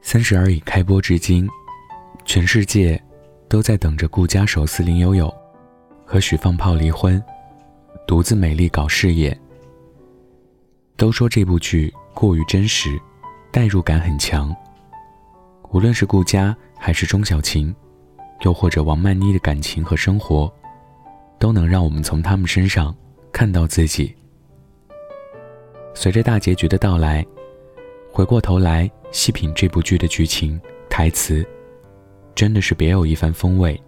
三十而已开播至今，全世界都在等着顾家手撕林有有和许放炮离婚，独自美丽搞事业。都说这部剧过于真实，代入感很强。无论是顾家还是钟小琴，又或者王曼妮的感情和生活，都能让我们从他们身上看到自己。随着大结局的到来，回过头来细品这部剧的剧情、台词，真的是别有一番风味。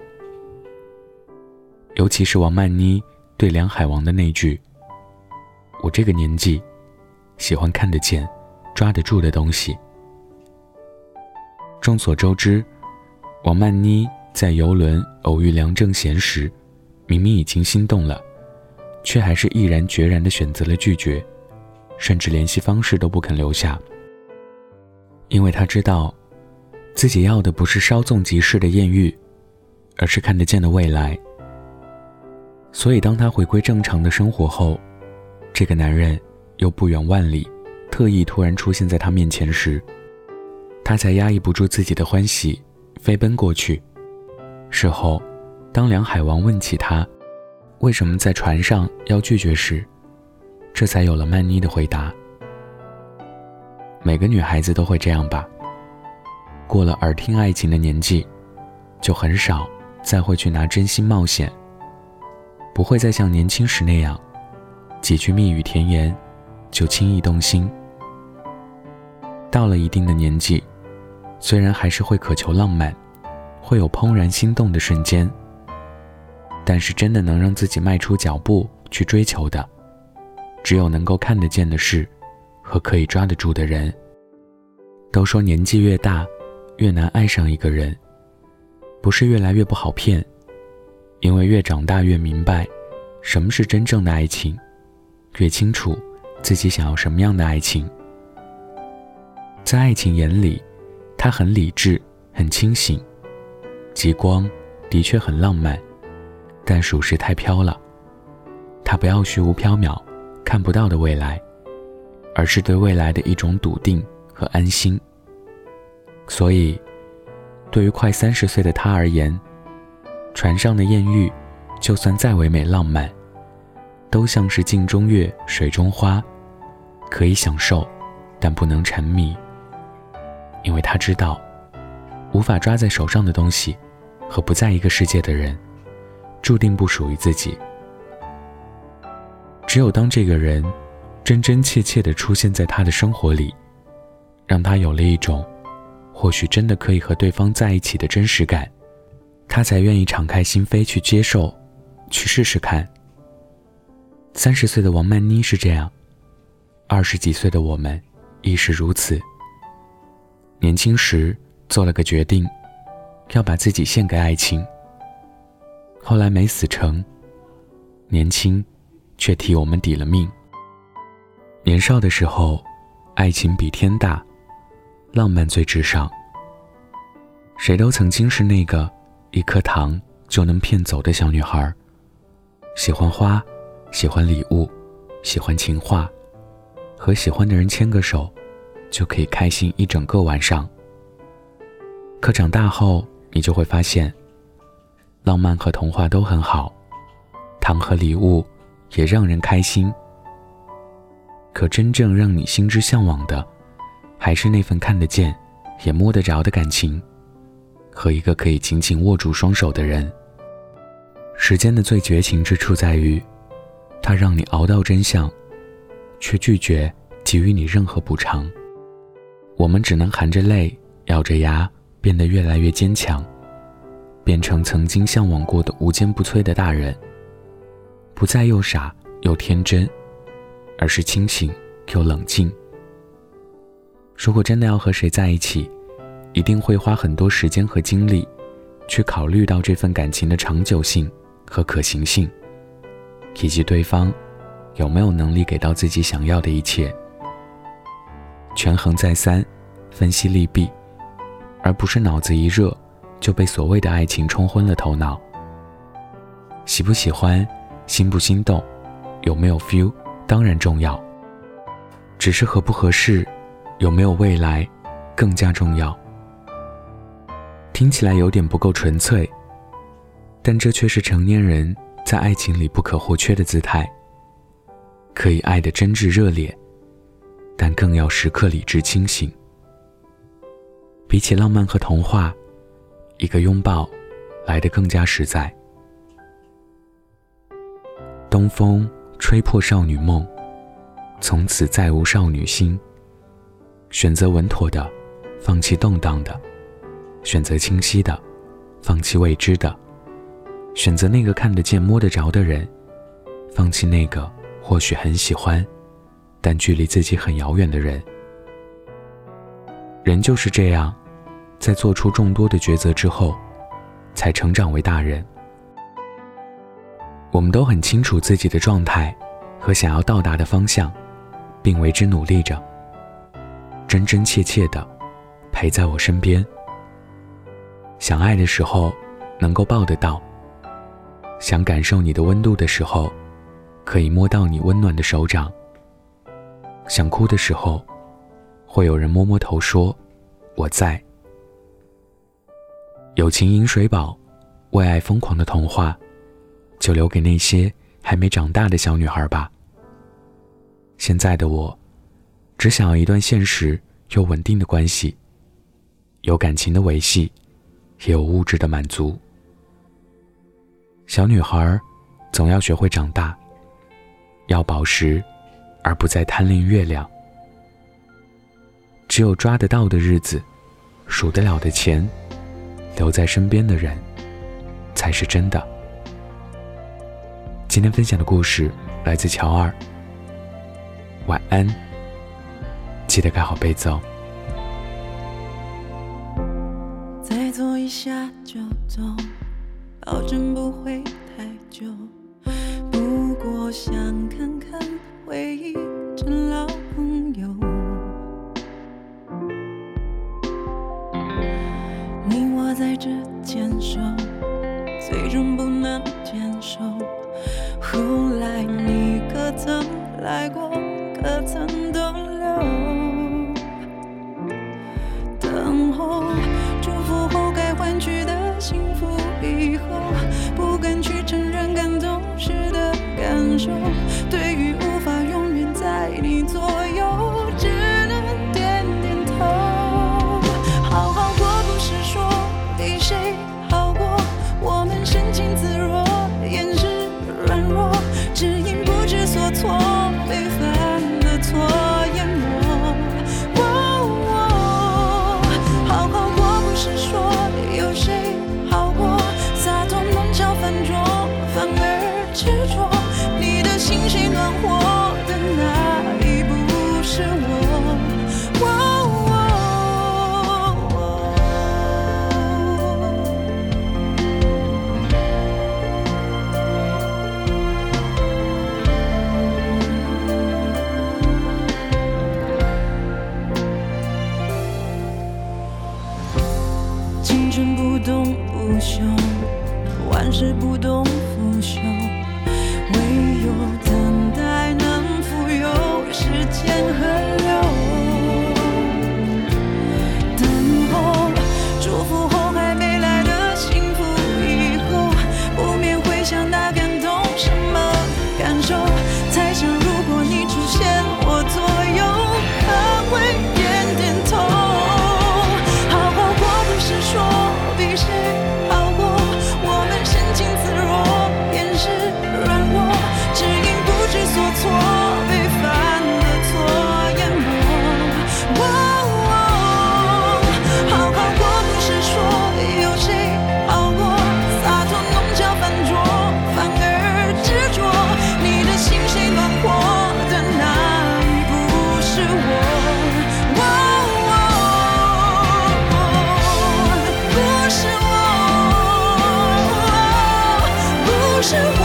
尤其是王曼妮对梁海王的那句：“我这个年纪，喜欢看得见、抓得住的东西。”众所周知，王曼妮在游轮偶遇梁正贤时，明明已经心动了，却还是毅然决然地选择了拒绝，甚至联系方式都不肯留下。因为他知道，自己要的不是稍纵即逝的艳遇，而是看得见的未来。所以，当他回归正常的生活后，这个男人又不远万里，特意突然出现在他面前时。他才压抑不住自己的欢喜，飞奔过去。事后，当梁海王问起他为什么在船上要拒绝时，这才有了曼妮的回答。每个女孩子都会这样吧。过了耳听爱情的年纪，就很少再会去拿真心冒险，不会再像年轻时那样，几句蜜语甜言就轻易动心。到了一定的年纪。虽然还是会渴求浪漫，会有怦然心动的瞬间，但是真的能让自己迈出脚步去追求的，只有能够看得见的事，和可以抓得住的人。都说年纪越大，越难爱上一个人，不是越来越不好骗，因为越长大越明白，什么是真正的爱情，越清楚自己想要什么样的爱情。在爱情眼里。他很理智，很清醒。极光的确很浪漫，但属实太飘了。他不要虚无缥缈、看不到的未来，而是对未来的一种笃定和安心。所以，对于快三十岁的他而言，船上的艳遇，就算再唯美浪漫，都像是镜中月、水中花，可以享受，但不能沉迷。因为他知道，无法抓在手上的东西，和不在一个世界的人，注定不属于自己。只有当这个人真真切切地出现在他的生活里，让他有了一种或许真的可以和对方在一起的真实感，他才愿意敞开心扉去接受，去试试看。三十岁的王曼妮是这样，二十几岁的我们亦是如此。年轻时做了个决定，要把自己献给爱情。后来没死成，年轻，却替我们抵了命。年少的时候，爱情比天大，浪漫最至上。谁都曾经是那个一颗糖就能骗走的小女孩，喜欢花，喜欢礼物，喜欢情话，和喜欢的人牵个手。就可以开心一整个晚上。可长大后，你就会发现，浪漫和童话都很好，糖和礼物也让人开心。可真正让你心之向往的，还是那份看得见、也摸得着的感情，和一个可以紧紧握住双手的人。时间的最绝情之处在于，它让你熬到真相，却拒绝给予你任何补偿。我们只能含着泪，咬着牙，变得越来越坚强，变成曾经向往过的无坚不摧的大人。不再又傻又天真，而是清醒又冷静。如果真的要和谁在一起，一定会花很多时间和精力，去考虑到这份感情的长久性和可行性，以及对方有没有能力给到自己想要的一切。权衡再三，分析利弊，而不是脑子一热就被所谓的爱情冲昏了头脑。喜不喜欢，心不心动，有没有 feel，当然重要。只是合不合适，有没有未来，更加重要。听起来有点不够纯粹，但这却是成年人在爱情里不可或缺的姿态。可以爱的真挚热烈，但更要时刻理智清醒。比起浪漫和童话，一个拥抱来得更加实在。东风吹破少女梦，从此再无少女心。选择稳妥的，放弃动荡的；选择清晰的，放弃未知的；选择那个看得见、摸得着的人，放弃那个或许很喜欢，但距离自己很遥远的人。人就是这样，在做出众多的抉择之后，才成长为大人。我们都很清楚自己的状态和想要到达的方向，并为之努力着。真真切切的陪在我身边，想爱的时候能够抱得到，想感受你的温度的时候，可以摸到你温暖的手掌。想哭的时候，会有人摸摸头说：“我在。”友情饮水饱，为爱疯狂的童话，就留给那些还没长大的小女孩吧。现在的我。只想要一段现实又稳定的关系，有感情的维系，也有物质的满足。小女孩总要学会长大，要宝石，而不再贪恋月亮。只有抓得到的日子，数得了的钱，留在身边的人，才是真的。今天分享的故事来自乔二。晚安。记得盖好被子哦。再坐一下就走，保证不会太久。不过想看看回忆成老朋友。你我在这牵手，最终不能坚守。后来你可曾来过？可曾逗万事不动，腐朽；唯有等待，能富有。时间和我。不是。